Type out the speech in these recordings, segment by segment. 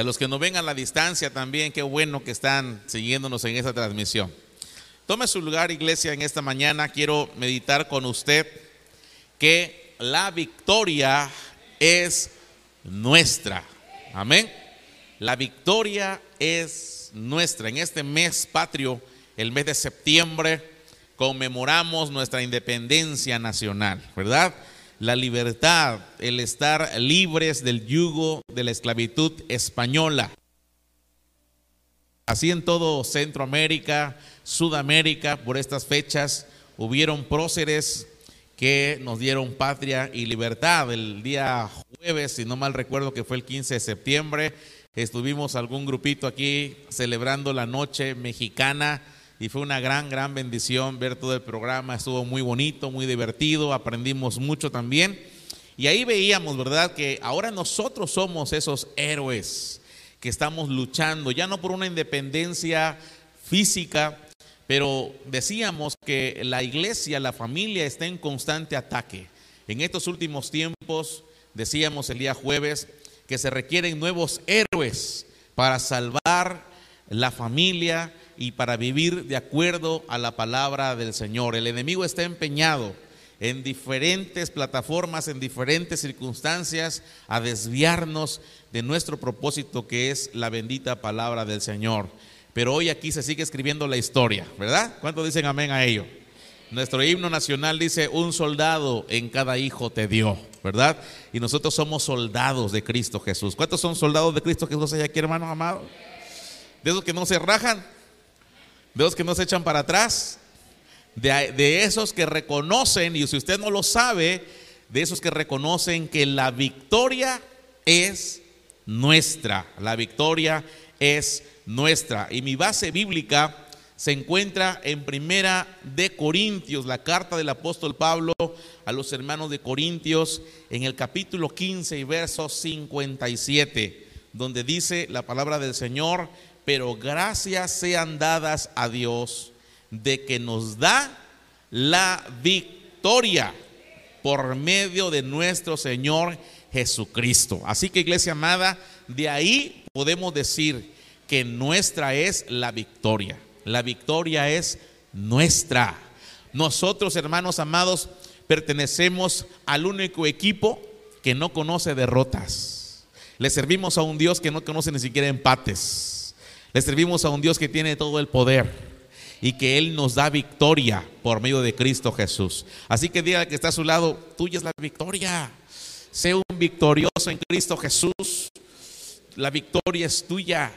A los que nos ven a la distancia también, qué bueno que están siguiéndonos en esta transmisión. Tome su lugar, iglesia, en esta mañana. Quiero meditar con usted que la victoria es nuestra. Amén. La victoria es nuestra. En este mes patrio, el mes de septiembre, conmemoramos nuestra independencia nacional, ¿verdad? La libertad, el estar libres del yugo de la esclavitud española. Así en todo Centroamérica, Sudamérica, por estas fechas, hubieron próceres que nos dieron patria y libertad. El día jueves, si no mal recuerdo que fue el 15 de septiembre, estuvimos algún grupito aquí celebrando la noche mexicana y fue una gran, gran bendición ver todo el programa. Estuvo muy bonito, muy divertido, aprendimos mucho también. Y ahí veíamos, ¿verdad?, que ahora nosotros somos esos héroes que estamos luchando, ya no por una independencia física, pero decíamos que la iglesia, la familia está en constante ataque. En estos últimos tiempos, decíamos el día jueves, que se requieren nuevos héroes para salvar la familia, y para vivir de acuerdo a la palabra del Señor. El enemigo está empeñado en diferentes plataformas, en diferentes circunstancias, a desviarnos de nuestro propósito que es la bendita palabra del Señor. Pero hoy aquí se sigue escribiendo la historia, ¿verdad? ¿Cuántos dicen amén a ello? Nuestro himno nacional dice, un soldado en cada hijo te dio, ¿verdad? Y nosotros somos soldados de Cristo Jesús. ¿Cuántos son soldados de Cristo Jesús hay aquí, hermanos amados? De esos que no se rajan, de los que no se echan para atrás, de, de, esos que reconocen, y si usted no lo sabe, de esos que reconocen que la victoria es nuestra, la victoria es nuestra. Y mi base bíblica se encuentra en Primera de Corintios, la carta del apóstol Pablo a los hermanos de Corintios, en el capítulo 15 y verso 57, donde dice la palabra del Señor, pero gracias sean dadas a Dios de que nos da la victoria por medio de nuestro Señor Jesucristo. Así que iglesia amada, de ahí podemos decir que nuestra es la victoria. La victoria es nuestra. Nosotros, hermanos amados, pertenecemos al único equipo que no conoce derrotas. Le servimos a un Dios que no conoce ni siquiera empates. Le servimos a un Dios que tiene todo el poder y que Él nos da victoria por medio de Cristo Jesús. Así que diga que está a su lado, tuya es la victoria. Sé un victorioso en Cristo Jesús. La victoria es tuya.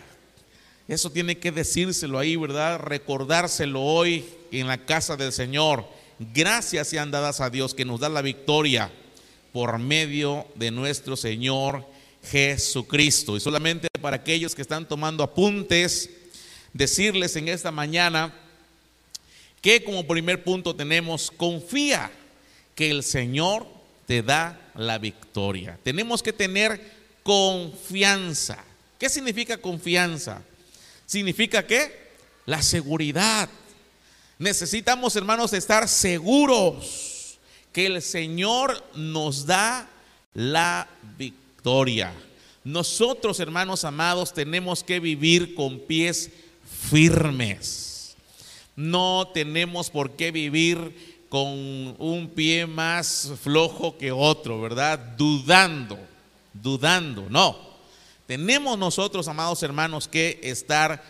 Eso tiene que decírselo ahí, ¿verdad? Recordárselo hoy en la casa del Señor. Gracias sean dadas a Dios que nos da la victoria por medio de nuestro Señor Jesucristo. Y solamente para aquellos que están tomando apuntes, decirles en esta mañana que como primer punto tenemos, confía que el Señor te da la victoria. Tenemos que tener confianza. ¿Qué significa confianza? Significa que la seguridad. Necesitamos, hermanos, estar seguros que el Señor nos da la victoria nosotros, hermanos amados, tenemos que vivir con pies firmes. No tenemos por qué vivir con un pie más flojo que otro, ¿verdad? Dudando, dudando. No. Tenemos nosotros, amados hermanos, que estar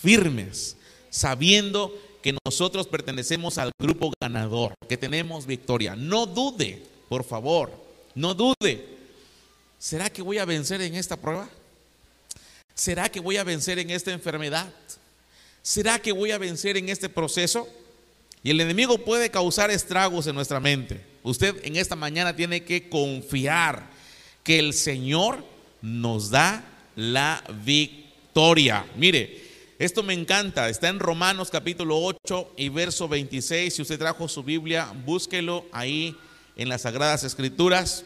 firmes, sabiendo que nosotros pertenecemos al grupo ganador, que tenemos victoria. No dude, por favor, no dude. ¿Será que voy a vencer en esta prueba? ¿Será que voy a vencer en esta enfermedad? ¿Será que voy a vencer en este proceso? Y el enemigo puede causar estragos en nuestra mente. Usted en esta mañana tiene que confiar que el Señor nos da la victoria. Mire, esto me encanta. Está en Romanos capítulo 8 y verso 26. Si usted trajo su Biblia, búsquelo ahí en las Sagradas Escrituras.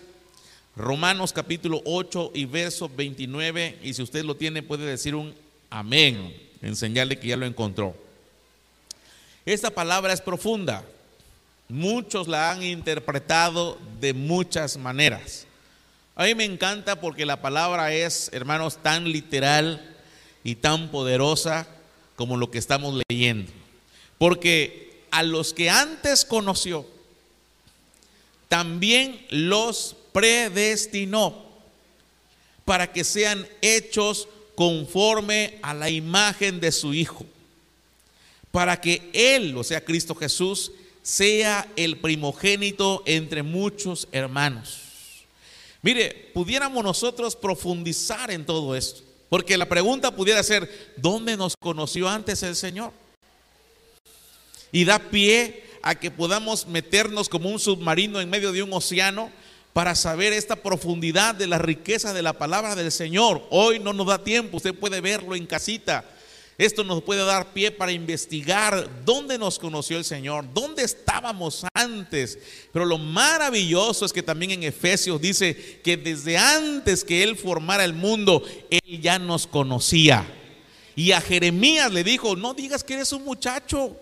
Romanos capítulo 8 y verso 29, y si usted lo tiene puede decir un amén, enseñarle que ya lo encontró. Esta palabra es profunda, muchos la han interpretado de muchas maneras. A mí me encanta porque la palabra es, hermanos, tan literal y tan poderosa como lo que estamos leyendo. Porque a los que antes conoció, también los predestinó para que sean hechos conforme a la imagen de su Hijo, para que Él, o sea, Cristo Jesús, sea el primogénito entre muchos hermanos. Mire, pudiéramos nosotros profundizar en todo esto, porque la pregunta pudiera ser, ¿dónde nos conoció antes el Señor? Y da pie a que podamos meternos como un submarino en medio de un océano para saber esta profundidad de la riqueza de la palabra del Señor. Hoy no nos da tiempo, usted puede verlo en casita. Esto nos puede dar pie para investigar dónde nos conoció el Señor, dónde estábamos antes. Pero lo maravilloso es que también en Efesios dice que desde antes que Él formara el mundo, Él ya nos conocía. Y a Jeremías le dijo, no digas que eres un muchacho.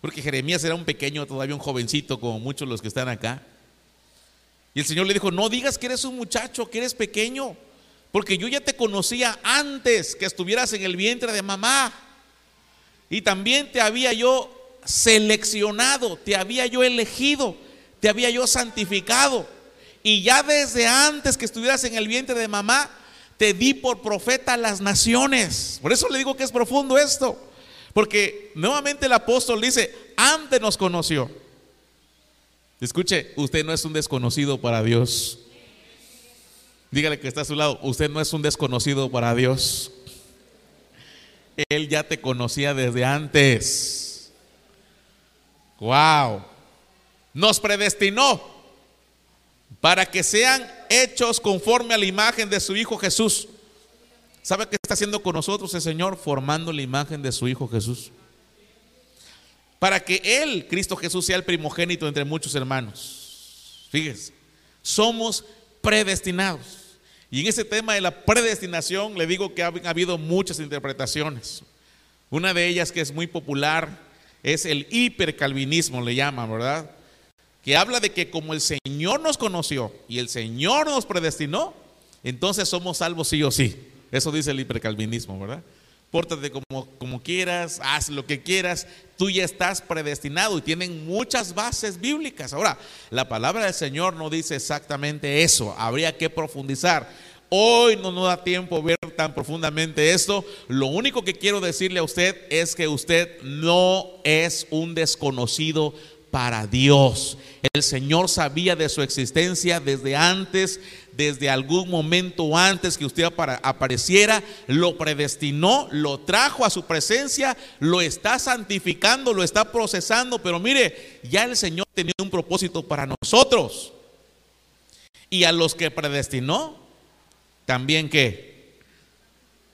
Porque Jeremías era un pequeño, todavía un jovencito, como muchos los que están acá. Y el Señor le dijo, no digas que eres un muchacho, que eres pequeño, porque yo ya te conocía antes que estuvieras en el vientre de mamá. Y también te había yo seleccionado, te había yo elegido, te había yo santificado. Y ya desde antes que estuvieras en el vientre de mamá, te di por profeta a las naciones. Por eso le digo que es profundo esto. Porque nuevamente el apóstol dice, antes nos conoció. Escuche, usted no es un desconocido para Dios. Dígale que está a su lado, usted no es un desconocido para Dios. Él ya te conocía desde antes. Wow. Nos predestinó para que sean hechos conforme a la imagen de su Hijo Jesús. ¿Sabe qué está haciendo con nosotros el Señor? Formando la imagen de su Hijo Jesús para que Él, Cristo Jesús, sea el primogénito entre muchos hermanos. Fíjense, somos predestinados. Y en ese tema de la predestinación le digo que ha, habido muchas interpretaciones. Una de ellas que es muy popular es el hipercalvinismo, le llaman, ¿verdad? Que habla de que como el Señor nos conoció y el Señor nos predestinó, entonces somos salvos sí o sí. Eso dice el hipercalvinismo, ¿verdad? Pórtate como, como quieras, haz lo que quieras, tú ya estás predestinado y tienen muchas bases bíblicas. Ahora, la palabra del Señor no dice exactamente eso, habría que profundizar. Hoy no nos da tiempo ver tan profundamente esto. Lo único que quiero decirle a usted es que usted no es un desconocido para Dios. El Señor sabía de su existencia desde antes, desde algún momento antes que usted apareciera, lo predestinó, lo trajo a su presencia, lo está santificando, lo está procesando, pero mire, ya el Señor tenía un propósito para nosotros. Y a los que predestinó, también que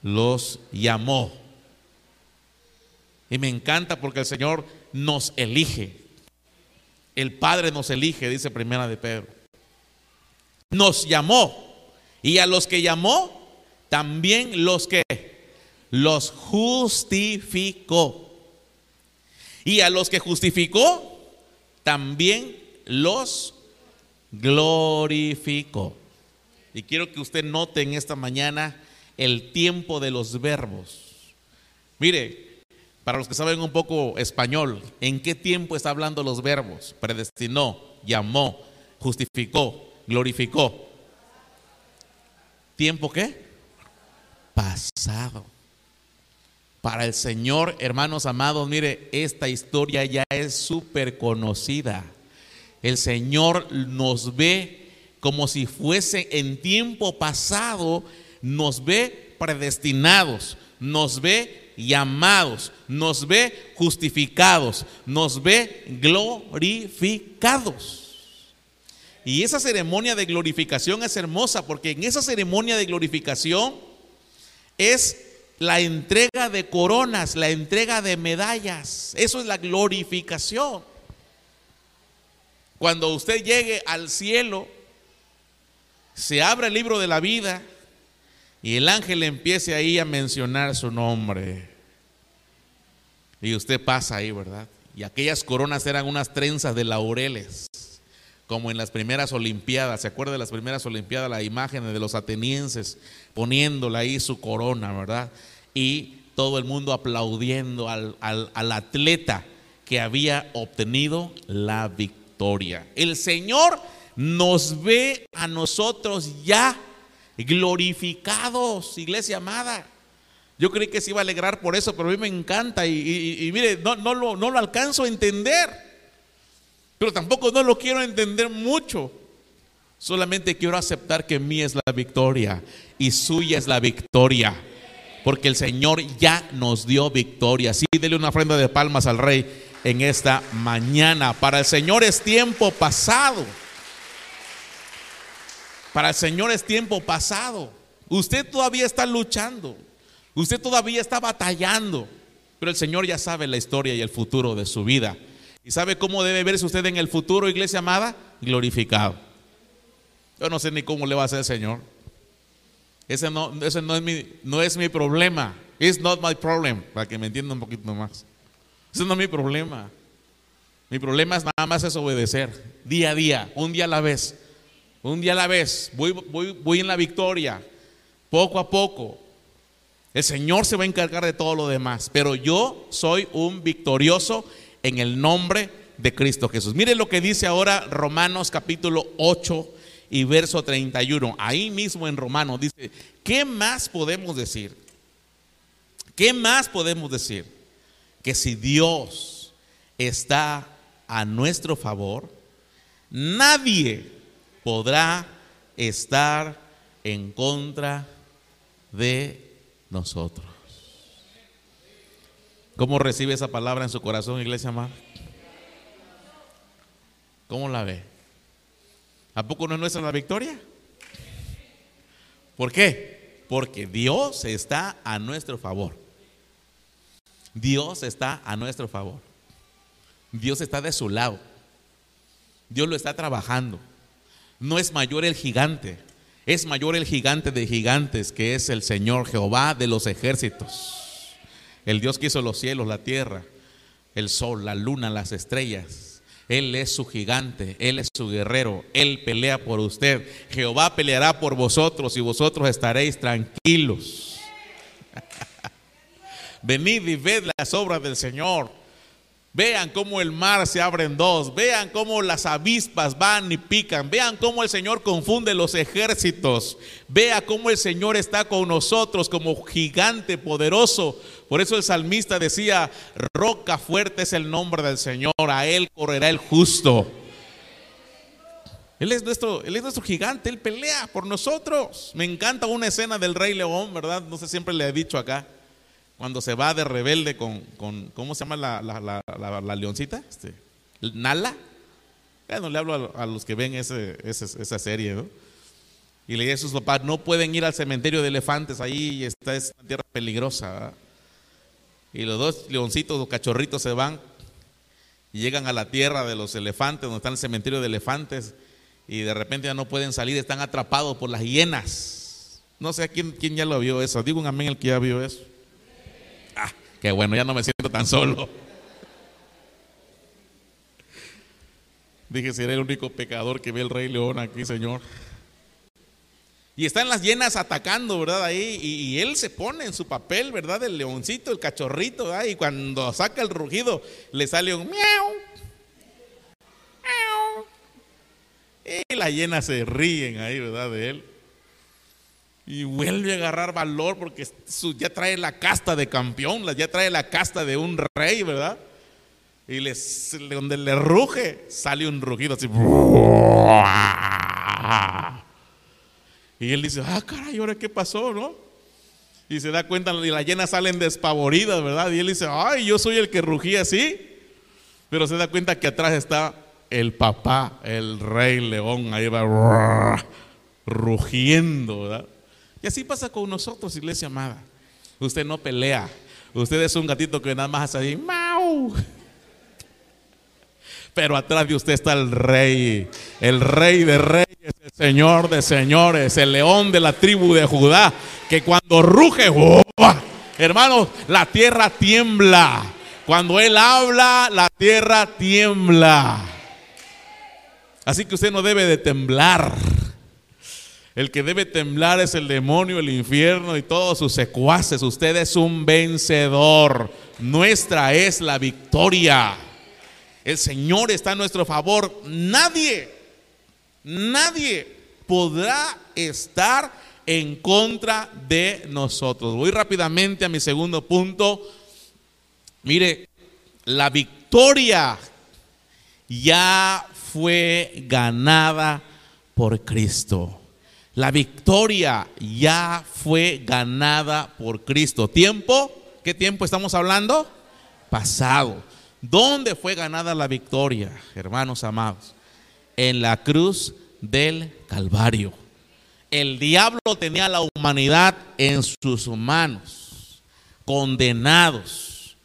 los llamó. Y me encanta porque el Señor nos elige. El Padre nos elige, dice Primera de Pedro. Nos llamó. Y a los que llamó, también los que los justificó. Y a los que justificó, también los glorificó. Y quiero que usted note en esta mañana el tiempo de los verbos. Mire, para los que saben un poco español, ¿en qué tiempo está hablando los verbos? Predestinó, llamó, justificó, glorificó. ¿Tiempo qué? Pasado. Para el Señor, hermanos amados, mire, esta historia ya es súper conocida. El Señor nos ve como si fuese en tiempo pasado, nos ve predestinados, nos ve llamados, nos ve justificados, nos ve glorificados. Y esa ceremonia de glorificación es hermosa porque en esa ceremonia de glorificación es la entrega de coronas, la entrega de medallas. Eso es la glorificación. Cuando usted llegue al cielo, se abre el libro de la vida y el ángel empiece ahí a mencionar su nombre. Y usted pasa ahí, ¿verdad? Y aquellas coronas eran unas trenzas de laureles. Como en las primeras Olimpiadas. ¿Se acuerda de las primeras Olimpiadas? La imagen de los atenienses poniéndole ahí su corona, ¿verdad? Y todo el mundo aplaudiendo al, al atleta que había obtenido la victoria. El Señor nos ve a nosotros ya glorificados, iglesia amada. Yo creí que se iba a alegrar por eso, pero a mí me encanta y, mire, no, no, lo, no lo alcanzo a entender, pero tampoco no lo quiero entender mucho. Solamente quiero aceptar que mí es la victoria y suya es la victoria. Porque el Señor ya nos dio victoria. Sí, dele una ofrenda de palmas al Rey en esta mañana. Para el Señor es tiempo pasado. Para el Señor es tiempo pasado. Usted todavía está luchando. Usted todavía está batallando. Pero el Señor ya sabe la historia y el futuro de su vida. ¿Y sabe cómo debe verse usted en el futuro, iglesia amada? Glorificado. Yo no sé ni cómo le va a hacer el Señor. Ese no, es, mi, no es mi problema. It's not my problem. Para que me entienda un poquito más. Ese no es mi problema. Mi problema es nada más es obedecer. Día a día, un día a la vez. Un día a la vez, voy, voy, voy en la victoria, poco a poco. El Señor se va a encargar de todo lo demás, pero yo soy un victorioso en el nombre de Cristo Jesús. Mire lo que dice ahora Romanos capítulo 8 y verso 31. Ahí mismo en Romanos dice, ¿qué más podemos decir? ¿Qué más podemos decir? Que si Dios está a nuestro favor, nadie podrá estar en contra de nosotros. ¿Cómo recibe esa palabra en su corazón, iglesia amada? ¿Cómo la ve? ¿A poco no es nuestra la victoria? ¿Por qué? Porque Dios está a nuestro favor. Dios está a nuestro favor. Dios está de su lado. Dios lo está trabajando. No es mayor el gigante, es mayor el gigante de gigantes, que es el Señor Jehová de los ejércitos. El Dios que hizo los cielos, la tierra, el sol, la luna, las estrellas. Él es su gigante, Él es su guerrero, Él pelea por usted. Jehová peleará por vosotros y vosotros estaréis tranquilos. Venid y ved las obras del Señor. Vean cómo el mar se abre en dos. Vean cómo las avispas van y pican. Vean cómo el Señor confunde los ejércitos. Vea cómo el Señor está con nosotros como gigante poderoso. Por eso el salmista decía, roca fuerte es el nombre del Señor. A Él correrá el justo. Él es, nuestro, él es nuestro gigante, Él pelea por nosotros. Me encanta una escena del Rey León, ¿verdad? No sé, siempre le he dicho acá cuando se va de rebelde con, ¿cómo se llama la, la, leoncita? Este, Nala. no le hablo a, los que ven ese, esa serie, ¿no? Y le dice a sus papás, no pueden ir al cementerio de elefantes, ahí está, es una tierra peligrosa. Y los dos leoncitos, los cachorritos se van y llegan a la tierra de los elefantes, donde está el cementerio de elefantes, y de repente ya no pueden salir, están atrapados por las hienas. No sé quién, quién ya lo vio eso, digo un amén el que ya vio eso. Que bueno, ya no me siento tan solo. Dije, seré el único pecador que ve el rey león aquí, Señor. Y están las llenas atacando, ¿verdad? Ahí, y, él se pone en su papel, ¿verdad? El leoncito, el cachorrito, ¿verdad? Y cuando saca el rugido, le sale un miau. Y las llenas se ríen ahí, ¿verdad? De él y vuelve a agarrar valor porque ya trae la casta de campeón, ya trae la casta de un rey, ¿verdad? Y donde le ruge, sale un rugido así. Y él dice, ah, caray, ¿ahora qué pasó, no? Y se da cuenta, y las llenas salen despavoridas, ¿verdad? Y él dice, ay, yo soy el que rugía así. Pero se da cuenta que atrás está el papá, el rey león, ahí va rugiendo, ¿verdad? Y así pasa con nosotros, iglesia amada. Usted no pelea. Usted es un gatito que nada más hace ahí, ¡mau! Pero atrás de usted está el rey, el rey de reyes, el señor de señores, el león de la tribu de Judá, que cuando ruge, ¡oh! hermanos, la tierra tiembla. Cuando él habla, la tierra tiembla. Así que usted no debe de temblar. El que debe temblar es el demonio, el infierno y todos sus secuaces. Usted es un vencedor. Nuestra es la victoria. El Señor está a nuestro favor. Nadie, nadie podrá estar en contra de nosotros. Voy rápidamente a mi segundo punto. Mire, la victoria ya fue ganada por Cristo. La victoria ya fue ganada por Cristo. ¿Tiempo? ¿Qué tiempo estamos hablando? Pasado. ¿Dónde fue ganada la victoria, hermanos amados? En la cruz del Calvario. El diablo tenía la humanidad en sus manos, condenados.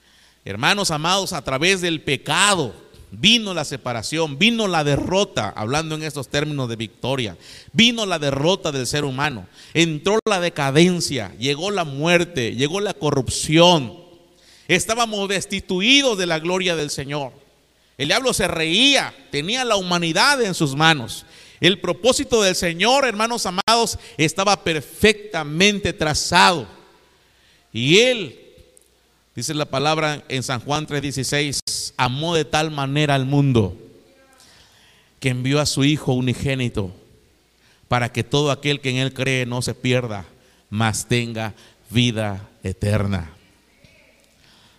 Hermanos amados, a través del pecado vino la separación, vino la derrota, hablando en estos términos de victoria, vino la derrota del ser humano, entró la decadencia, llegó la muerte, llegó la corrupción, estábamos destituidos de la gloria del Señor. El diablo se reía, tenía la humanidad en sus manos. El propósito del Señor, hermanos amados, estaba perfectamente trazado. Y Él, dice la palabra en San Juan 3:16, amó de tal manera al mundo que envió a su Hijo unigénito para que todo aquel que en Él cree no se pierda, mas tenga vida eterna.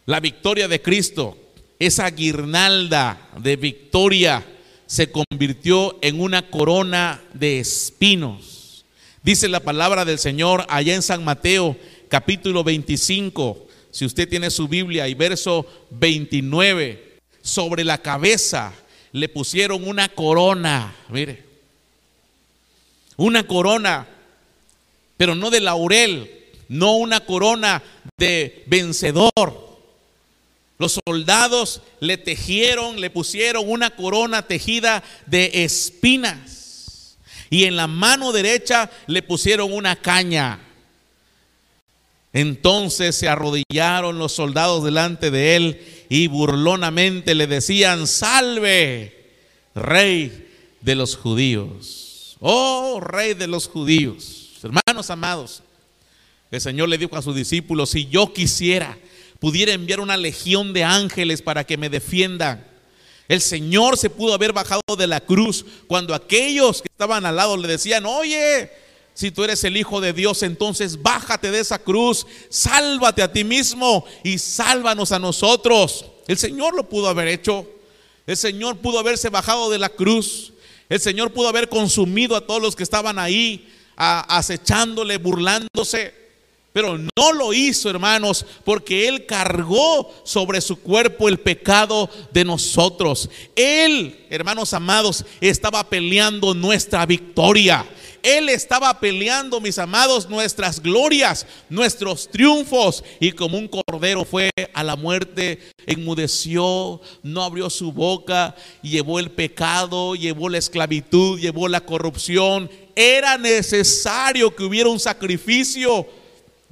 La victoria de Cristo, esa guirnalda de victoria, se convirtió en una corona de espinos. Dice la palabra del Señor allá en San Mateo capítulo 25, si usted tiene su Biblia y verso 29, sobre la cabeza le pusieron una corona, mire, una corona, pero no de laurel, no una corona de vencedor, los soldados le tejieron, le pusieron una corona tejida de espinas. Y en la mano derecha le pusieron una caña. Entonces se arrodillaron los soldados delante de él y burlonamente le decían, salve, rey de los judíos. Oh, rey de los judíos. Hermanos amados, el Señor le dijo a sus discípulos, si yo quisiera, pudiera enviar una legión de ángeles para que me defiendan. El Señor se pudo haber bajado de la cruz cuando aquellos que estaban al lado le decían, oye, si tú eres el Hijo de Dios, entonces bájate de esa cruz, sálvate a ti mismo y sálvanos a nosotros. El Señor lo pudo haber hecho. El Señor pudo haberse bajado de la cruz. El Señor pudo haber consumido a todos los que estaban ahí, acechándole, burlándose. Pero no lo hizo, hermanos, porque Él cargó sobre su cuerpo el pecado de nosotros. Él, hermanos amados, estaba peleando nuestra victoria. Él estaba peleando, mis amados, nuestras glorias, nuestros triunfos. Y como un cordero fue a la muerte, enmudeció, no abrió su boca, llevó el pecado, llevó la esclavitud, llevó la corrupción. Era necesario que hubiera un sacrificio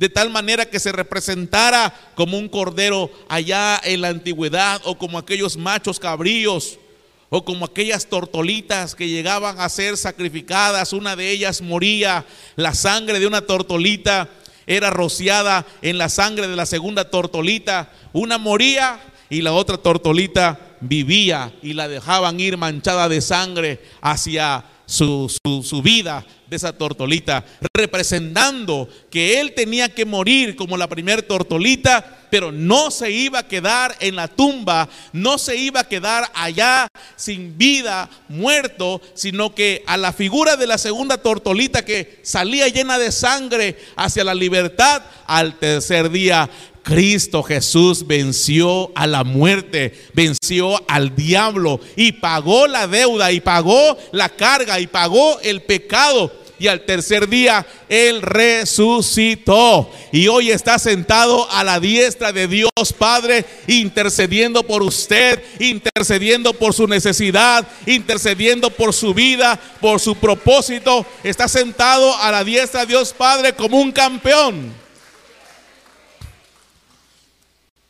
de tal manera que se representara como un cordero allá en la antigüedad o como aquellos machos cabríos o como aquellas tortolitas que llegaban a ser sacrificadas, una de ellas moría, la sangre de una tortolita era rociada en la sangre de la segunda tortolita, una moría y la otra tortolita vivía y la dejaban ir manchada de sangre hacia su, su, vida de esa tortolita, representando que él tenía que morir como la primer tortolita, pero no se iba a quedar en la tumba, no se iba a quedar allá sin vida, muerto, sino que a la figura de la segunda tortolita que salía llena de sangre hacia la libertad, al tercer día Cristo Jesús venció a la muerte, venció al diablo y pagó la deuda y pagó la carga y pagó el pecado. Y al tercer día Él resucitó. Y hoy está sentado a la diestra de Dios Padre, intercediendo por usted, intercediendo por su necesidad, intercediendo por su vida, por su propósito. Está sentado a la diestra de Dios Padre como un campeón.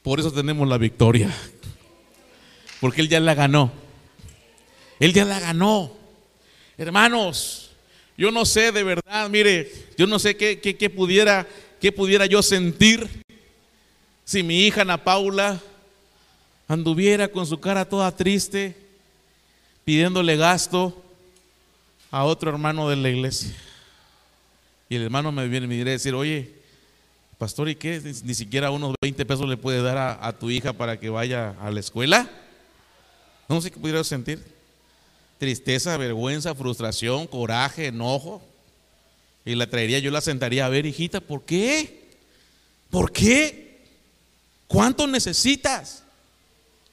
Por eso tenemos la victoria. Porque Él ya la ganó. Él ya la ganó. Hermanos, yo no sé de verdad, mire, yo no sé qué, qué, qué pudiera, qué pudiera yo sentir si mi hija Ana Paula anduviera con su cara toda triste, pidiéndole gasto a otro hermano de la iglesia. Y el hermano me viene y me diría decir, oye, pastor, ¿y qué? Ni siquiera unos 20 pesos le puede dar a, a tu hija para que vaya a la escuela. No sé qué pudiera sentir. Tristeza, vergüenza, frustración, coraje, enojo. Y la traería, yo la sentaría a ver, hijita, ¿por qué? ¿Por qué? ¿Cuánto necesitas?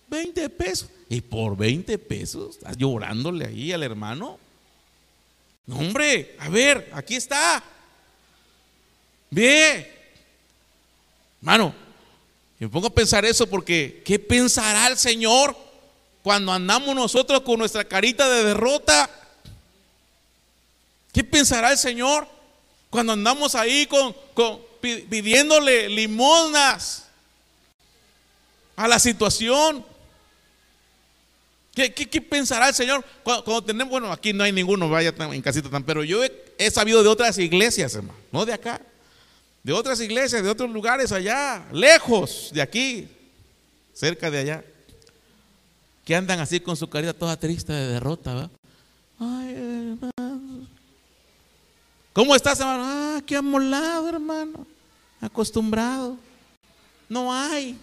20 pesos. Y por 20 pesos, estás llorándole ahí al hermano. No, hombre, a ver, aquí está. Ve. Hermano, me pongo a pensar eso porque ¿qué pensará el Señor cuando andamos nosotros con nuestra carita de derrota? ¿Qué pensará el Señor cuando andamos ahí pidiéndole limosnas a la situación? ¿Qué, pensará el Señor cuando, tenemos, bueno, aquí no hay ninguno, vaya en casita tan, pero yo he sabido de otras iglesias, hermano, no de acá, de otras iglesias, de otros lugares allá, lejos de aquí, cerca de allá, que andan así con su carita toda triste de derrota, ¿va? Ay, hermano. ¿Cómo estás, hermano? Ah, qué amolado, hermano. Acostumbrado. No hay.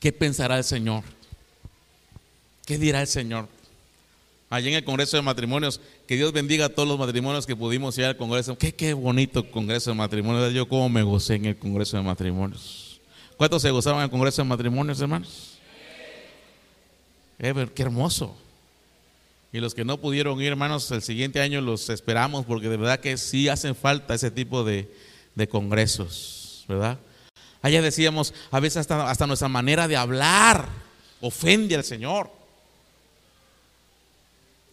¿Qué pensará el Señor? ¿Qué dirá el Señor? Allí en el Congreso de Matrimonios, que Dios bendiga a todos los matrimonios que pudimos ir al Congreso. Qué, qué bonito Congreso de Matrimonios. Yo como me gocé en el Congreso de Matrimonios. ¿Cuántos se gozaban en el Congreso de Matrimonios, hermanos? Ever, qué hermoso. Y los que no pudieron ir, hermanos, el siguiente año los esperamos porque de verdad que sí hacen falta ese tipo de, de congresos, ¿verdad? Allá decíamos, a veces hasta, hasta nuestra manera de hablar ofende al Señor.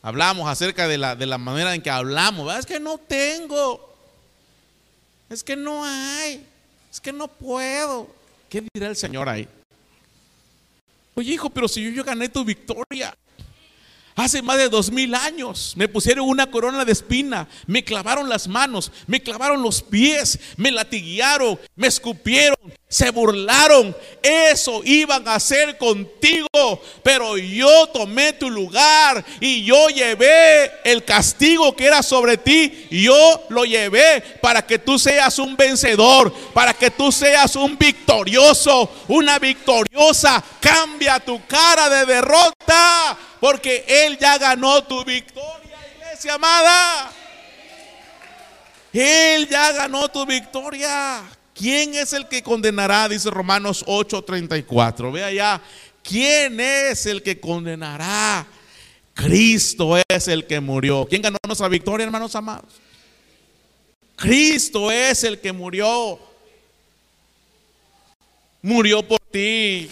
Hablamos acerca de la, de la manera en que hablamos. Es que no tengo. Es que no hay. Es que no puedo. ¿Qué dirá el Señor ahí? Oye, hijo, pero si yo, yo gané tu victoria. Hace más de dos mil años me pusieron una corona de espina, me clavaron las manos, me clavaron los pies, me latiguearon, me escupieron, se burlaron. Eso iban a hacer contigo, pero yo tomé tu lugar y yo llevé el castigo que era sobre ti. Yo lo llevé para que tú seas un vencedor, para que tú seas un victorioso, una victoriosa. Cambia tu cara de derrota porque Él ya ganó tu victoria, iglesia amada. Él ya ganó tu victoria. ¿Quién es el que condenará? Dice Romanos 8:34. Ve allá. ¿Quién es el que condenará? Cristo es el que murió. ¿Quién ganó nuestra victoria, hermanos amados? Cristo es el que murió. Murió por ti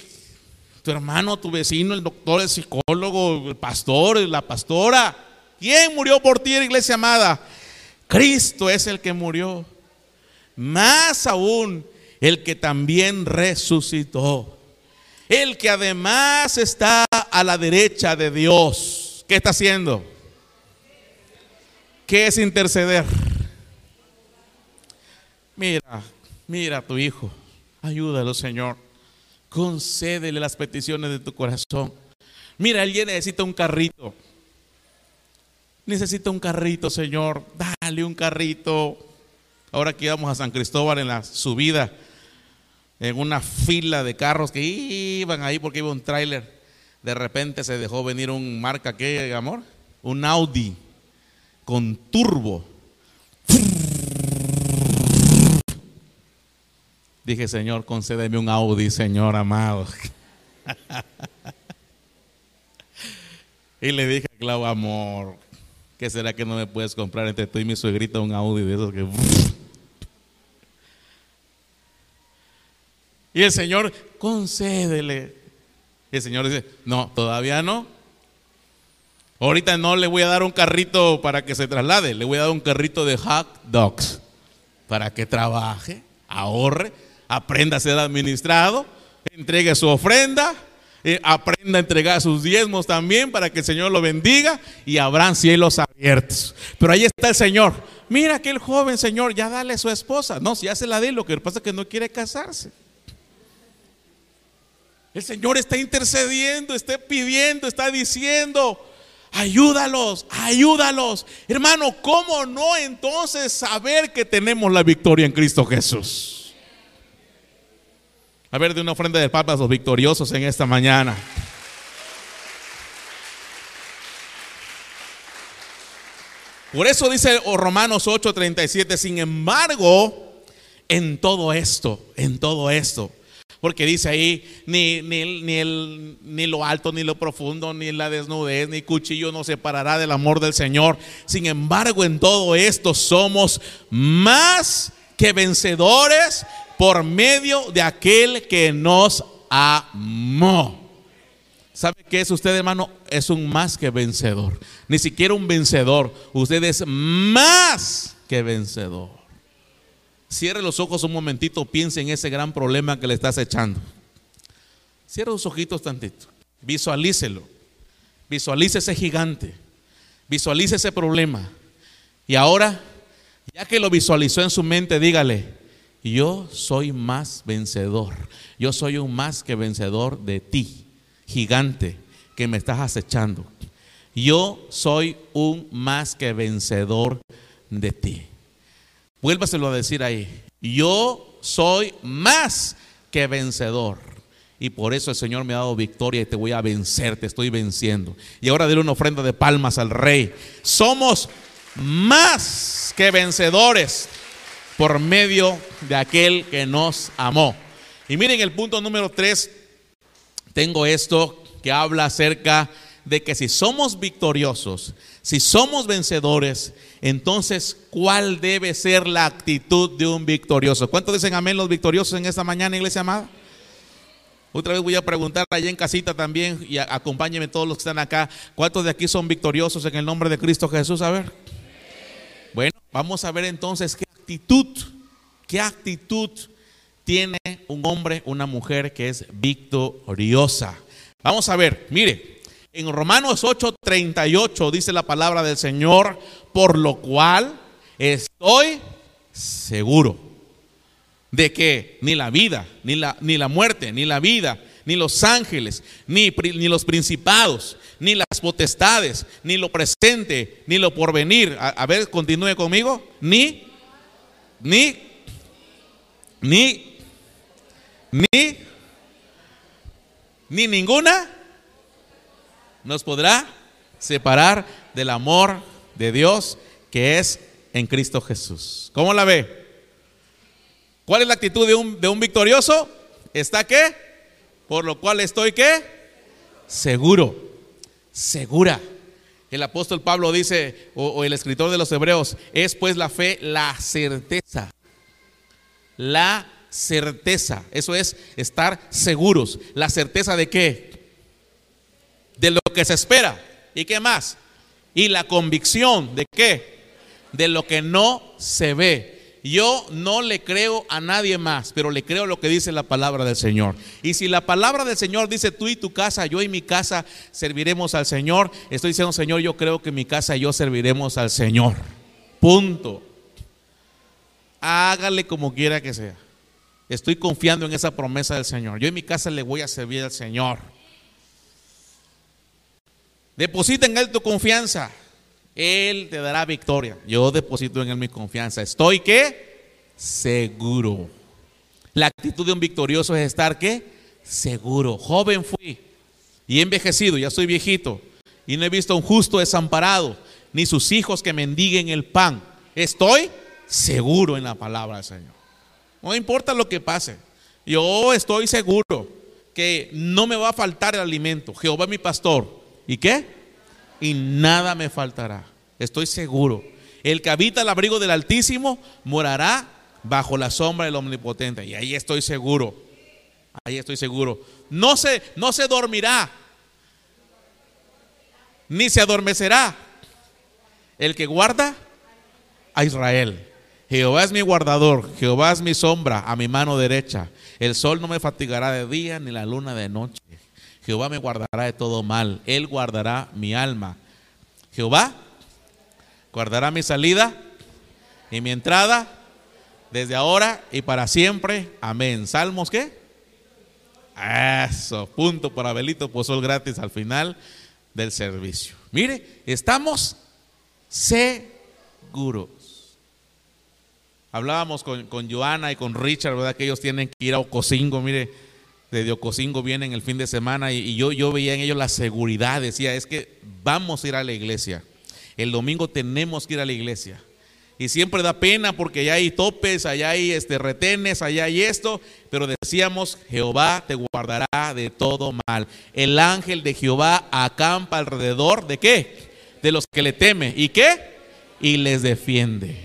tu hermano, tu vecino, el doctor, el psicólogo, el pastor, la pastora. ¿Quién murió por ti, iglesia amada? Cristo es el que murió. Más aún, el que también resucitó. El que además está a la derecha de Dios. ¿Qué está haciendo? ¿Qué es interceder? Mira, mira a tu hijo. Ayúdalo, Señor concédele las peticiones de tu corazón. Mira, alguien necesita un carrito. Necesita un carrito, Señor. Dale un carrito. Ahora que íbamos a San Cristóbal en la subida, en una fila de carros que iban ahí porque iba un tráiler. De repente se dejó venir un marca, ¿qué, amor? Un Audi con turbo. Dije, Señor, concédeme un Audi, Señor amado. y le dije Clau, amor, ¿qué será que no me puedes comprar entre tú y mi suegrita un Audi de esos que... Y el Señor, concédele. Y el Señor dice, no, todavía no. Ahorita no le voy a dar un carrito para que se traslade, le voy a dar un carrito de hot dogs para que trabaje, ahorre aprenda a ser administrado, entregue su ofrenda, Eh, aprenda a entregar sus diezmos también para que el Señor lo bendiga y habrán cielos abiertos. Pero ahí está el Señor. Mira aquel joven Señor, ya dale a su esposa. No, si ya se la di, lo que pasa es que no quiere casarse. El Señor está intercediendo, está pidiendo, está diciendo, ayúdalos, ayúdalos. Hermano, ¿cómo no entonces saber que tenemos la victoria en Cristo Jesús? A ver, de una ofrenda de papas los victoriosos en esta mañana. Por eso dice Romanos 8:37, sin embargo, en todo esto, en todo esto, porque dice ahí, ni, ni, ni, el, ni lo alto, ni lo profundo, ni la desnudez, ni cuchillo nos separará del amor del Señor. Sin embargo, en todo esto somos más que vencedores por medio de aquel que nos amó. ¿Sabe qué es usted, hermano? Es un más que vencedor. Ni siquiera un vencedor. Usted es más que vencedor. Cierre los ojos un momentito, piense en ese gran problema que le estás echando. Cierre los ojitos tantito. Visualícelo. Visualice ese gigante. Visualice ese problema. Y ahora, ya que lo visualizó en su mente, dígale, yo soy más vencedor. Yo soy un más que vencedor de ti, gigante, que me estás acechando. Yo soy un más que vencedor de ti. Vuélvaselo a decir ahí. Yo soy más que vencedor. Y por eso el Señor me ha dado victoria y te voy a vencer, te estoy venciendo. Y ahora dile una ofrenda de palmas al rey. Somos más que vencedores por medio de aquel que nos amó. Y miren el punto número tres. Tengo esto que habla acerca de que si somos victoriosos, si somos vencedores, entonces, ¿cuál debe ser la actitud de un victorioso? ¿Cuántos dicen amén los victoriosos en esta mañana, iglesia amada? Otra vez voy a preguntar allá en casita también y acompáñenme todos los que están acá. ¿Cuántos de aquí son victoriosos en el nombre de Cristo Jesús? A ver. Bueno, vamos a ver entonces qué actitud, qué actitud tiene un hombre, una mujer que es victoriosa. Vamos a ver, mire, en Romanos 8:38 dice la palabra del Señor, por lo cual estoy seguro de que ni la vida, ni la, ni la muerte, ni la vida, ni los ángeles, ni, ni, los principados, ni las potestades, ni lo presente, ni lo porvenir. A, a ver, continúe conmigo. Ni, ni, ni, ni, ni ninguna nos podrá separar del amor de Dios que es en Cristo Jesús. ¿Cómo la ve? ¿Cuál es la actitud de un, de un victorioso? ¿Está qué? Por lo cual estoy qué? Seguro, segura. El apóstol Pablo dice, o, el escritor de los hebreos, es pues la fe la certeza. La certeza. Eso es estar seguros. ¿La certeza de qué? de lo que se espera. ¿Y qué más? Y la convicción de qué? De lo que no se ve. Yo no le creo a nadie más, pero le creo lo que dice la palabra del Señor. Y si la palabra del Señor dice tú y tu casa, yo y mi casa serviremos al Señor, estoy diciendo, Señor, yo creo que mi casa y yo serviremos al Señor. Punto. Hágale como quiera que sea. Estoy confiando en esa promesa del Señor. Yo y mi casa le voy a servir al Señor. Deposita en Él tu confianza. Él te dará victoria. Yo deposito en Él mi confianza. Estoy qué? Seguro. La actitud de un victorioso es estar qué? Seguro. Joven fui y envejecido, ya soy viejito. Y no he visto a un justo desamparado, ni sus hijos que mendiguen el pan. Estoy seguro en la palabra del Señor. No importa lo que pase. Yo estoy seguro que no me va a faltar el alimento. Jehová es mi pastor ¿Y qué? Y nada me faltará. Estoy seguro. El que habita el abrigo del Altísimo morará bajo la sombra del Omnipotente. Y ahí estoy seguro. Ahí estoy seguro. No se, no se dormirá, ni se adormecerá el que guarda a Israel. Jehová es mi guardador, Jehová es mi sombra a mi mano derecha. El sol no me fatigará de día, ni la luna de noche. Jehová me guardará de todo mal. Él guardará mi alma. Jehová guardará mi salida y mi entrada desde ahora y para siempre. Amén. Salmos qué? Eso, punto para Abelito Pozol gratis al final del servicio. Mire, estamos seguros. Hablábamos con, con Joana y con Richard, ¿verdad? Que ellos tienen que ir a Ocosingo, mire, de Ocosingo vienen el fin de semana y, y, yo, yo veía en ellos la seguridad, decía, es que vamos a ir a la iglesia. El domingo tenemos que ir a la iglesia. Y siempre da pena porque allá hay topes, allá hay este, retenes, allá hay esto. Pero decíamos, Jehová te guardará de todo mal. El ángel de Jehová acampa alrededor de qué? De los que le teme. ¿Y qué? Y les defiende.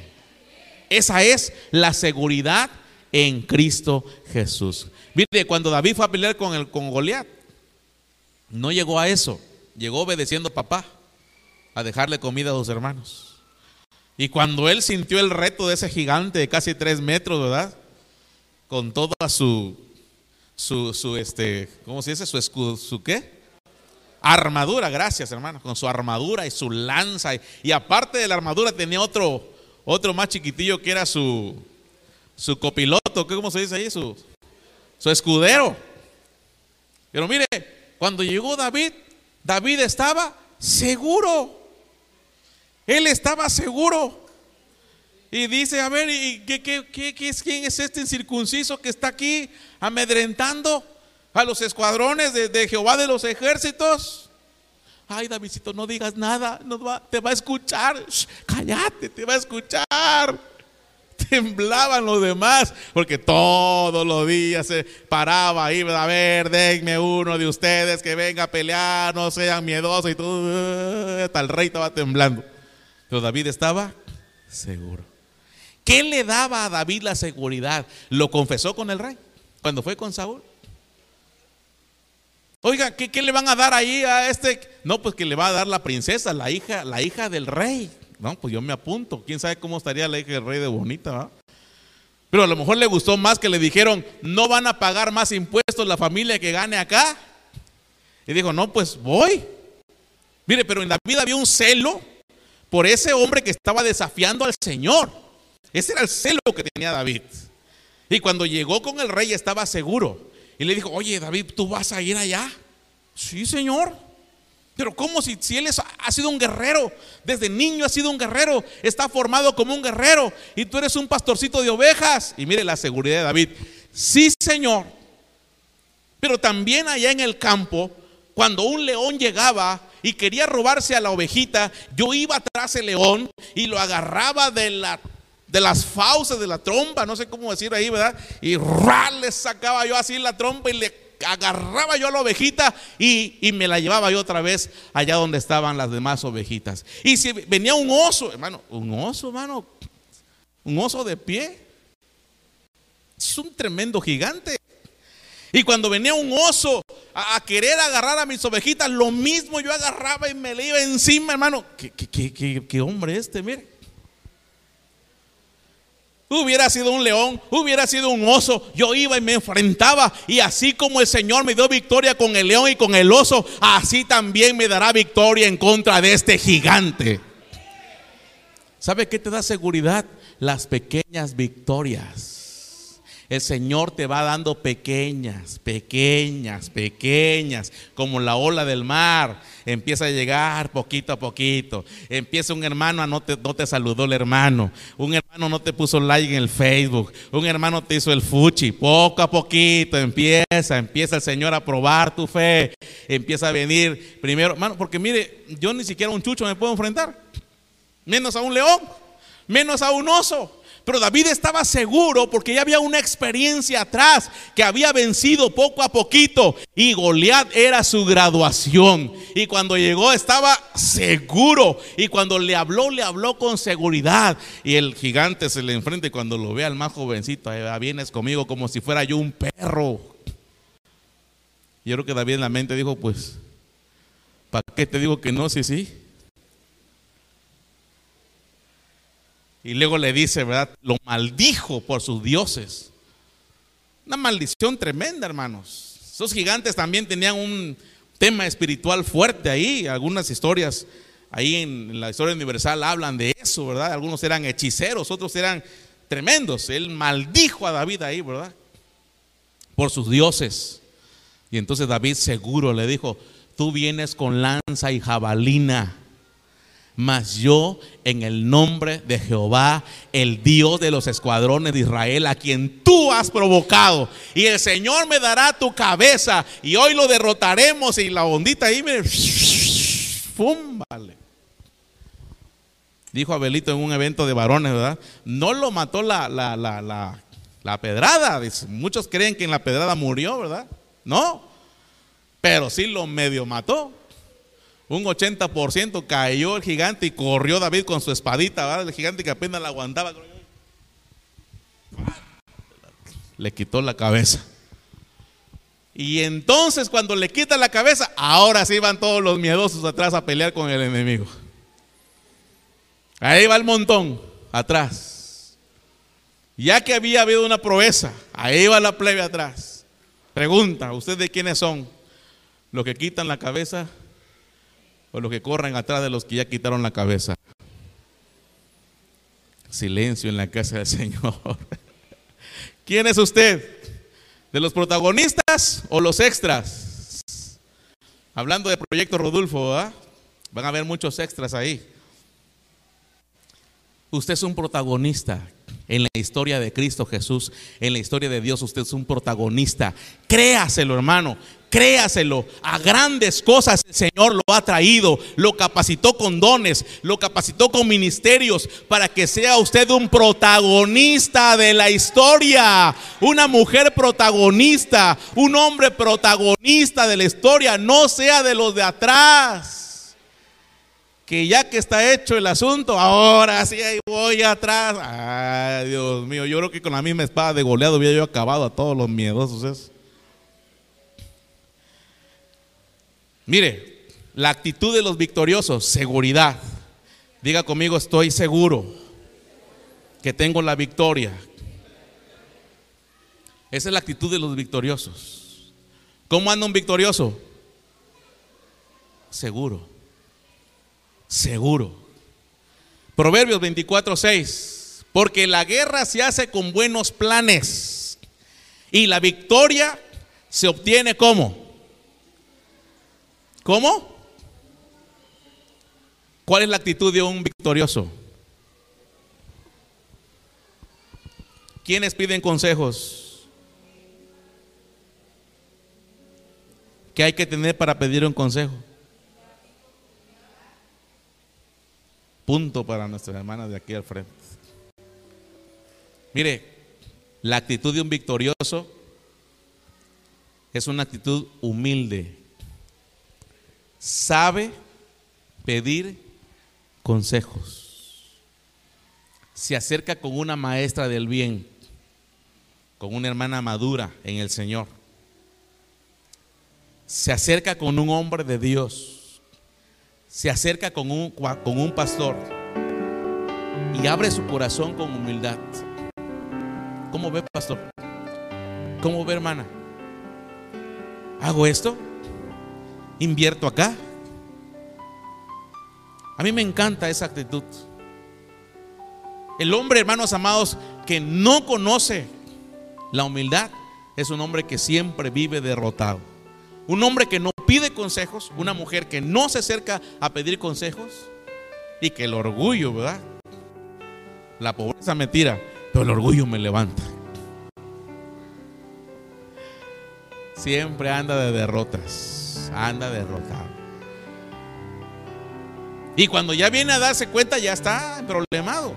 Esa es la seguridad en Cristo Jesús. Mire, cuando David fue a pelear con, el, con Goliat, no llegó a eso. Llegó obedeciendo a papá, a dejarle comida a sus hermanos. Y cuando él sintió el reto de ese gigante de casi tres metros, ¿verdad? Con toda su, su, su este, ¿cómo se dice? Su escudo, ¿su qué? Armadura, gracias hermano, con su armadura y su lanza. Y, y aparte de la armadura tenía otro, otro más chiquitillo que era su, su copiloto, ¿cómo se dice ahí? Su, su escudero. Pero mire, cuando llegó David, David estaba seguro. Él estaba seguro. Y dice, a ver, ¿y qué, es, ¿quién es este incircunciso que está aquí amedrentando a los escuadrones de, Jehová de los ejércitos? Ay, Davidcito, no digas nada, no va, te va a escuchar. Cállate, te va a escuchar. Temblaban los demás, porque todos los días se paraba ahí, a ver, denme uno de ustedes que venga a pelear, no sean miedosos y todo. Hasta el rey estaba temblando. Pero David estaba seguro. ¿Qué le daba a David la seguridad? Lo confesó con el rey cuando fue con Saúl. Oiga, ¿qué, ¿qué, le van a dar ahí a este? No, pues que le va a dar la princesa, la hija, la hija del rey. No, pues yo me apunto. ¿Quién sabe cómo estaría la hija del rey de bonita? ¿va? Pero a lo mejor le gustó más que le dijeron, no van a pagar más impuestos la familia que gane acá. Y dijo, no, pues voy. Mire, pero en David había un celo por ese hombre que estaba desafiando al Señor. Ese era el celo que tenía David. Y cuando llegó con el rey estaba seguro. Y le dijo, oye David, ¿tú vas a ir allá? Sí, Señor. Pero ¿cómo si, si él es, ha sido un guerrero? Desde niño ha sido un guerrero. Está formado como un guerrero. Y tú eres un pastorcito de ovejas. Y mire la seguridad de David. Sí, Señor. Pero también allá en el campo, cuando un león llegaba y quería robarse a la ovejita, yo iba atrás del león y lo agarraba de, la, de las fauces de la trompa, no sé cómo decir ahí, ¿verdad? Y le sacaba yo así la trompa y le agarraba yo a la ovejita y, y, me la llevaba yo otra vez allá donde estaban las demás ovejitas. Y si venía un oso, hermano, un oso, hermano, un oso de pie, es un tremendo gigante. Y cuando venía un oso a, querer agarrar a mis ovejitas, lo mismo yo agarraba y me le iba encima, hermano. ¿Qué, qué, qué, qué hombre este, mire? Hubiera sido un león, hubiera sido un oso, yo iba y me enfrentaba. Y así como el Señor me dio victoria con el león y con el oso, así también me dará victoria en contra de este gigante. ¿Sabe qué te da seguridad? Las pequeñas victorias. El Señor te va dando pequeñas, pequeñas, pequeñas, como la ola del mar. Empieza a llegar poquito a poquito. Empieza un hermano, no te, no te saludó el hermano. Un hermano no te puso like en el Facebook. Un hermano te hizo el fuchi. Poco a poquito empieza, empieza el Señor a probar tu fe. Empieza a venir primero, hermano, porque mire, yo ni siquiera a un chucho me puedo enfrentar. Menos a un león, menos a un oso. Pero David estaba seguro porque ya había una experiencia atrás que había vencido poco a poquito y Goliat era su graduación. Y cuando llegó estaba seguro y cuando le habló, le habló con seguridad. Y el gigante se le enfrenta y cuando lo ve al más jovencito, vienes conmigo como si fuera yo un perro. Yo creo que David en la mente dijo, pues, ¿para qué te digo que no? Sí, sí. Y luego le dice, ¿verdad? Lo maldijo por sus dioses. Una maldición tremenda, hermanos. Esos gigantes también tenían un, tema espiritual fuerte ahí. Algunas historias ahí en la historia universal hablan de eso, ¿verdad? Algunos eran hechiceros, otros eran tremendos. Él maldijo a David ahí, ¿verdad? Por sus dioses. Y entonces David seguro le dijo, tú vienes con lanza y jabalina, mas yo en el nombre de Jehová, el Dios de los escuadrones de Israel, a quien tú has provocado, y el Señor me dará tu cabeza, y hoy lo derrotaremos, y la ondita ahí me... ¡Fum! Dijo Abelito en un evento de varones, ¿verdad? No lo mató la, la, la, la, la pedrada. Muchos creen que en la pedrada murió, ¿verdad? No, pero sí lo medio mató. Un 80% cayó el gigante y corrió David con su espadita, ¿verdad? El gigante que apenas la aguantaba. Le quitó la cabeza. Y entonces cuando le quita la cabeza, ahora sí van todos los miedosos atrás a pelear con el enemigo. Ahí va el montón, atrás. Ya que había habido una proeza, ahí va la plebe atrás. Pregunta, ¿ustedes de quiénes son? ¿Los que quitan la cabeza o los que corren atrás de los que ya quitaron la cabeza? Silencio en la casa del Señor. ¿Quién es usted? ¿De los protagonistas o los extras? Hablando de Proyecto Rodolfo, van a haber muchos extras ahí. Usted es un protagonista en la historia de Cristo Jesús, en la historia de Dios, usted es un protagonista. Créaselo, hermano, créaselo. A grandes cosas el Señor lo ha traído, lo capacitó con dones, lo capacitó con ministerios para que sea usted un protagonista de la historia, una mujer protagonista, un hombre protagonista de la historia, no sea de los de atrás que ya que está hecho el asunto, ahora sí ahí voy atrás. Ay, Dios mío, yo creo que con la misma espada de goleado hubiera yo acabado a todos los miedosos. Mire, la actitud de los victoriosos, seguridad. Diga conmigo, estoy seguro que tengo la victoria. Esa es la actitud de los victoriosos. ¿Cómo anda un victorioso? Seguro seguro. Proverbios 24, 6. Porque la guerra se hace con buenos planes y la victoria se obtiene como. ¿Cómo? ¿Cuál es la actitud de un victorioso? ¿Quiénes piden consejos? ¿Qué hay que tener para pedir un consejo? Punto para nuestras hermanas de aquí al frente. Mire, la actitud de un victorioso es una actitud humilde. Sabe pedir consejos. Se acerca con una maestra del bien, con una hermana madura en el Señor. Se acerca con un hombre de Dios se acerca con un, con un pastor y abre su corazón con humildad. ¿Cómo ve, pastor? ¿Cómo ve, hermana? ¿Hago esto? ¿Invierto acá? A mí me encanta esa actitud. El hombre, hermanos amados, que no conoce la humildad, es un hombre que siempre vive derrotado. Un hombre que no pide consejos, una mujer que no se acerca a pedir consejos y que el orgullo, ¿verdad? La pobreza me tira, pero el orgullo me levanta. Siempre anda de derrotas, anda derrotado. Y cuando ya viene a darse cuenta, ya está problemado.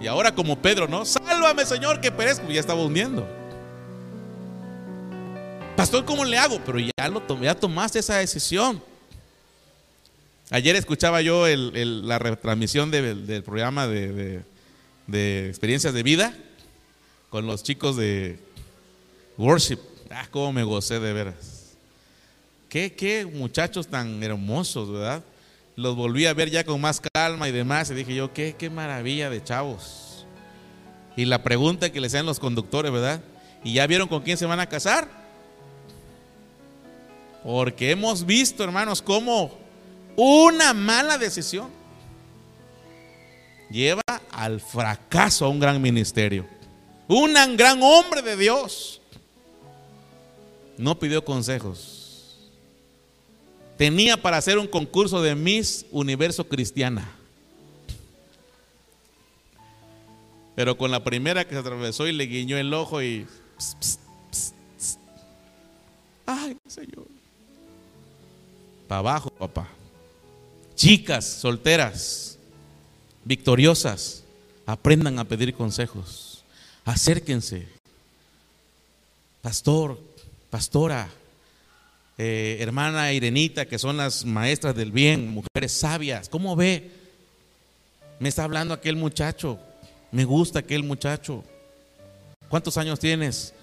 Y ahora como Pedro, ¿no? Sálvame, Señor, que perezco. Ya estaba hundiendo. Pastor, ¿cómo le hago? Pero ya, lo tomé, ya tomaste esa decisión. Ayer escuchaba yo la retransmisión del programa de, experiencias de vida con los chicos de worship. Ah, cómo me gocé de veras. Qué, qué muchachos tan hermosos, ¿verdad? Los volví a ver ya con más calma y demás. Y dije yo, qué, qué maravilla de chavos. Y la pregunta que le hacían los conductores, ¿verdad? ¿Y ya vieron con quién se van a casar? Porque hemos visto, hermanos, cómo una mala decisión lleva al fracaso a un gran ministerio. Un gran hombre de Dios no pidió consejos. Tenía para hacer un concurso de Miss Universo Cristiana. Pero con la primera que se atravesó y le guiñó el ojo y... Ay, Señor. Abajo, papá. Chicas solteras, victoriosas, aprendan a pedir consejos. Acérquense. Pastor, pastora, eh, hermana Irenita, que son las maestras del bien, mujeres sabias. ¿Cómo ve? Me está hablando aquel muchacho. Me gusta aquel muchacho. ¿Cuántos años tienes?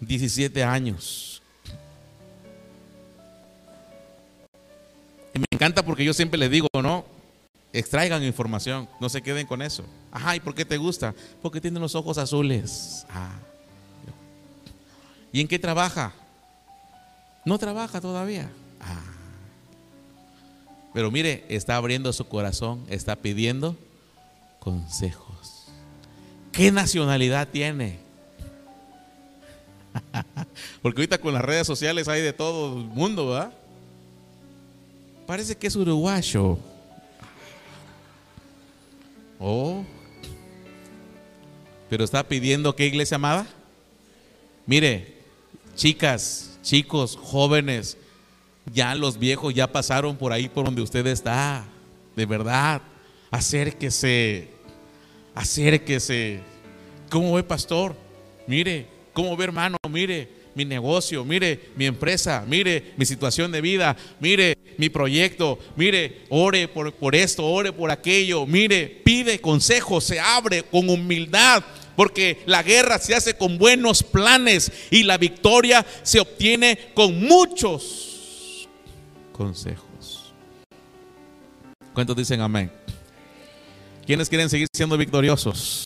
17 años. Me encanta porque yo siempre les digo, ¿no? Extraigan información, no se queden con eso. Ajá, ¿y por qué te gusta? Porque tiene los ojos azules. Ah. ¿Y en qué trabaja? No trabaja todavía. Ah. Pero mire, está abriendo su corazón, está pidiendo consejos. ¿Qué nacionalidad tiene? Porque ahorita con las redes sociales hay de todo el mundo, ¿verdad? Parece que es uruguayo. Oh. Pero está pidiendo qué iglesia amada. Mire, chicas, chicos, jóvenes, ya los viejos ya pasaron por ahí por donde usted está. De verdad, acérquese, acérquese. ¿Cómo ve, pastor? Mire, ¿cómo ve, hermano? Mire, mi negocio, mire mi empresa, mire mi situación de vida, mire mi proyecto, mire, ore por, por esto, ore por aquello, mire, pide consejo, se abre con humildad, porque la guerra se hace con buenos planes y la victoria se obtiene con muchos consejos. ¿Cuántos dicen amén? ¿Quiénes quieren seguir siendo victoriosos?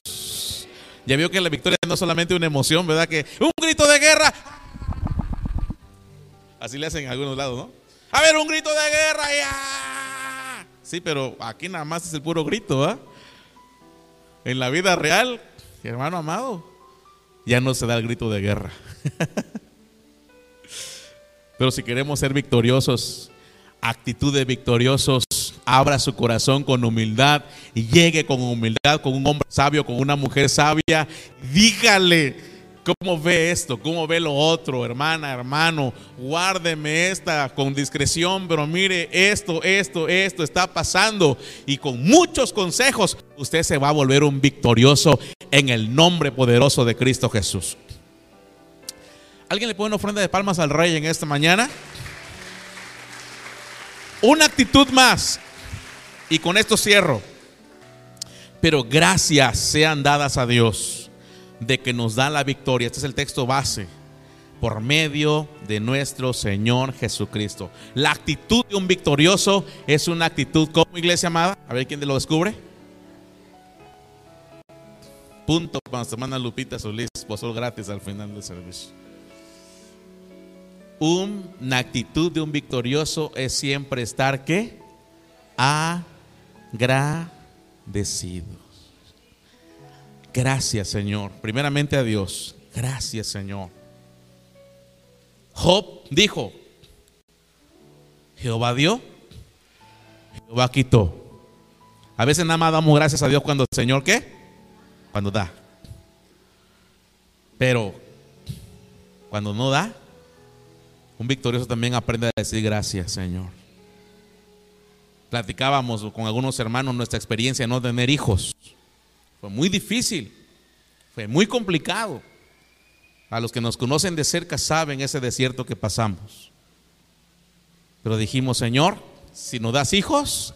Ya vio que la victoria no es solamente una emoción, ¿verdad? Que un grito de guerra, Así le hacen en algunos lados, ¿no? A ver, un grito de guerra, ya. Sí, pero aquí nada más es el puro grito, ¿ah? En la vida real, hermano amado, ya no se da el grito de guerra. pero si queremos ser victoriosos, actitud de victoriosos, abra su corazón con humildad y llegue con humildad con un hombre sabio, con una mujer sabia. Dígale ¿Cómo ve esto? ¿Cómo ve lo otro? Hermana, hermano, guárdeme esta con discreción, pero mire esto, esto, esto está pasando. Y con muchos consejos, usted se va a volver un victorioso en el nombre poderoso de Cristo Jesús. ¿Alguien le pone una ofrenda de palmas al rey en esta mañana? Una actitud más. Y con esto cierro. Pero gracias sean dadas a Dios de que nos da la victoria. Este es el texto base. Por medio de nuestro Señor Jesucristo. La actitud de un victorioso es una actitud como iglesia amada. A ver quién lo descubre. Punto para nuestra hermana Lupita Solís, posol gratis al final del servicio. Una actitud de un victorioso es siempre estar que Gracias, Señor. Primeramente a Dios. Gracias, Señor. Job dijo, Jehová dio, Jehová quitó. A veces nada más damos gracias a Dios cuando el Señor qué? Cuando da. Pero cuando no da, un victorioso también aprende a decir gracias, Señor. Platicábamos con algunos hermanos nuestra experiencia de no tener hijos. Fue muy difícil, fue muy complicado. A los que nos conocen de cerca saben ese desierto que pasamos. Pero dijimos, Señor, si nos das hijos,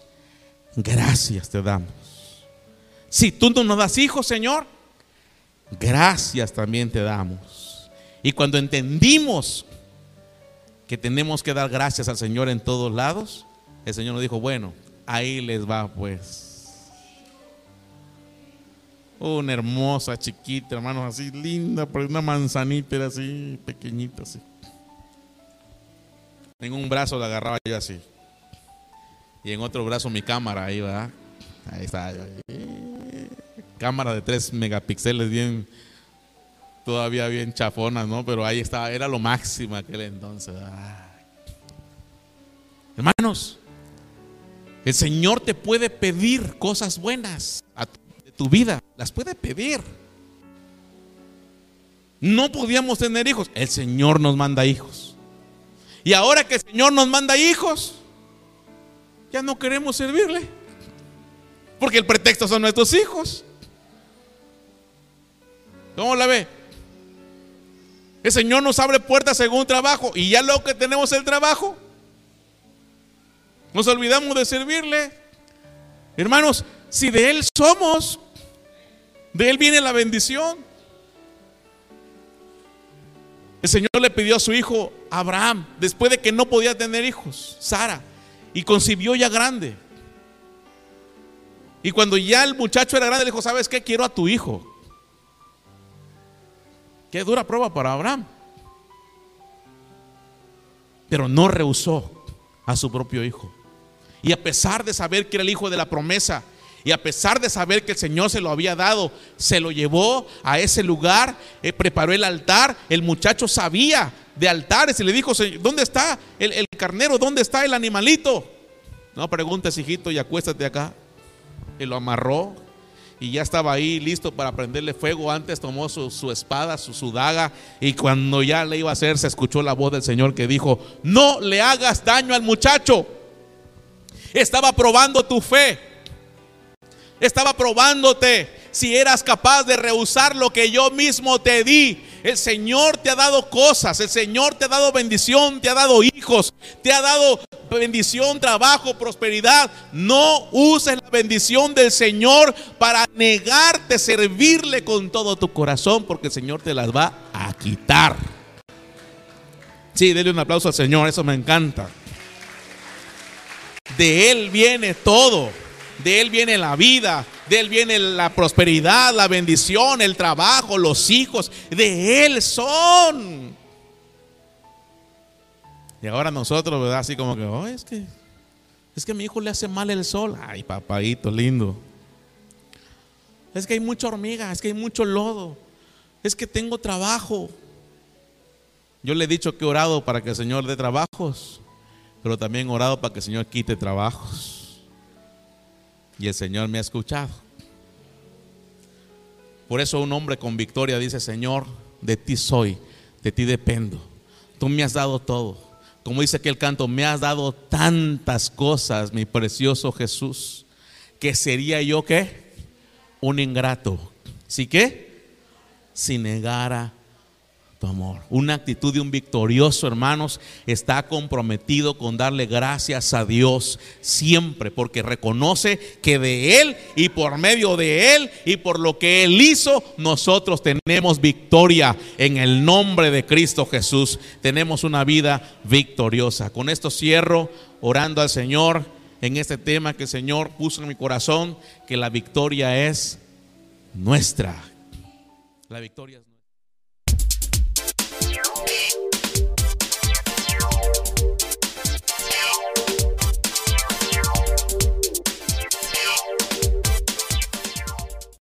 gracias te damos. Si tú no nos das hijos, Señor, gracias también te damos. Y cuando entendimos que tenemos que dar gracias al Señor en todos lados, el Señor nos dijo, bueno, ahí les va pues. Una hermosa, chiquita, hermanos, así linda, pero una manzanita era así, pequeñita, así. En un brazo la agarraba yo así. Y en otro brazo mi cámara ahí, va. Ahí está. Cámara de 3 megapíxeles, bien, todavía bien chafona, ¿no? Pero ahí estaba, era lo máximo aquel entonces. Hermanos, el Señor te puede pedir cosas buenas a de tu vida, las puede pedir. No podíamos tener hijos, el Señor nos manda hijos. Y ahora que el Señor nos manda hijos, ya no queremos servirle. Porque el pretexto son nuestros hijos. ¿Cómo la ve? El Señor nos abre puertas según trabajo y ya luego que tenemos el trabajo, nos olvidamos de servirle. Hermanos, si de Él somos, de Él viene la bendición. El Señor le pidió a su hijo Abraham, después de que no podía tener hijos, Sara, y concibió ya grande. Y cuando ya el muchacho era grande, le dijo, ¿sabes qué? Quiero a tu hijo. Qué dura prueba para Abraham. Pero no rehusó a su propio hijo. Y a pesar de saber que era el hijo de la promesa, y a pesar de saber que el Señor se lo había dado, se lo llevó a ese lugar, eh, preparó el altar. El muchacho sabía de altares y le dijo, ¿dónde está el, carnero? ¿Dónde está el animalito? No preguntes, hijito, y acuéstate acá. Y lo amarró y ya estaba ahí listo para prenderle fuego. Antes tomó su, espada, su, su, daga, y cuando ya le iba a hacer, se escuchó la voz del Señor que dijo: No le hagas daño al muchacho. Estaba probando tu fe, estaba probándote si eras capaz de rehusar lo que yo mismo te di. El Señor te ha dado cosas, el Señor te ha dado bendición, te ha dado hijos, te ha dado bendición, trabajo, prosperidad. No uses la bendición del Señor para negarte servirle con todo tu corazón, porque el Señor te las va a quitar. Sí, denle un aplauso al Señor, eso me encanta. De Él viene todo. De Él viene la vida, de Él viene la prosperidad, la bendición, el trabajo, los hijos. De Él son. Y ahora nosotros, ¿verdad? Así como que, oh, es que, es que a mi hijo le hace mal el sol. Ay, papadito lindo. Es que hay mucha hormiga, es que hay mucho lodo. Es que tengo trabajo. Yo le he dicho que he orado para que el Señor dé trabajos, pero también he orado para que el Señor quite trabajos. Y el Señor me ha escuchado. Por eso un hombre con victoria dice, Señor, de ti soy, de ti dependo. Tú me has dado todo. Como dice aquel canto, me has dado tantas cosas, mi precioso Jesús, que sería yo que un ingrato. ¿Sí que? Si negara tu amor. Una actitud de un victorioso, hermanos, está comprometido con darle gracias a Dios siempre, porque reconoce que de Él y por medio de Él y por lo que Él hizo, nosotros tenemos victoria en el nombre de Cristo Jesús. Tenemos una vida victoriosa. Con esto cierro orando al Señor en este tema que el Señor puso en mi corazón, que la victoria es nuestra. La victoria es nuestra.